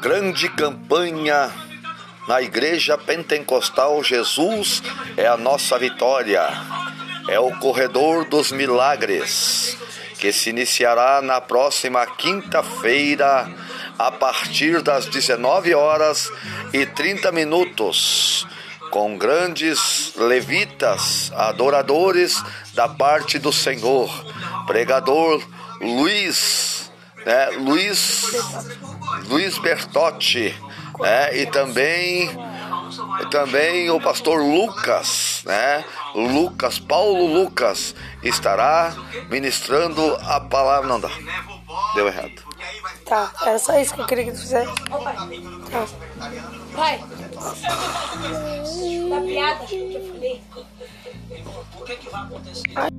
grande campanha na Igreja Pentecostal Jesus é a nossa vitória. É o corredor dos milagres que se iniciará na próxima quinta-feira a partir das 19 horas e 30 minutos com grandes levitas, adoradores da parte do Senhor. Pregador Luiz, né? Luiz, Luiz Bertotti, né? E também também o pastor Lucas, né? Lucas, Paulo Lucas estará ministrando a palavra. Não dá. Deu errado. Tá, era só isso que eu queria que tu fizesse. Tá. Vai. Da piada que eu falei. O que, que vai acontecer?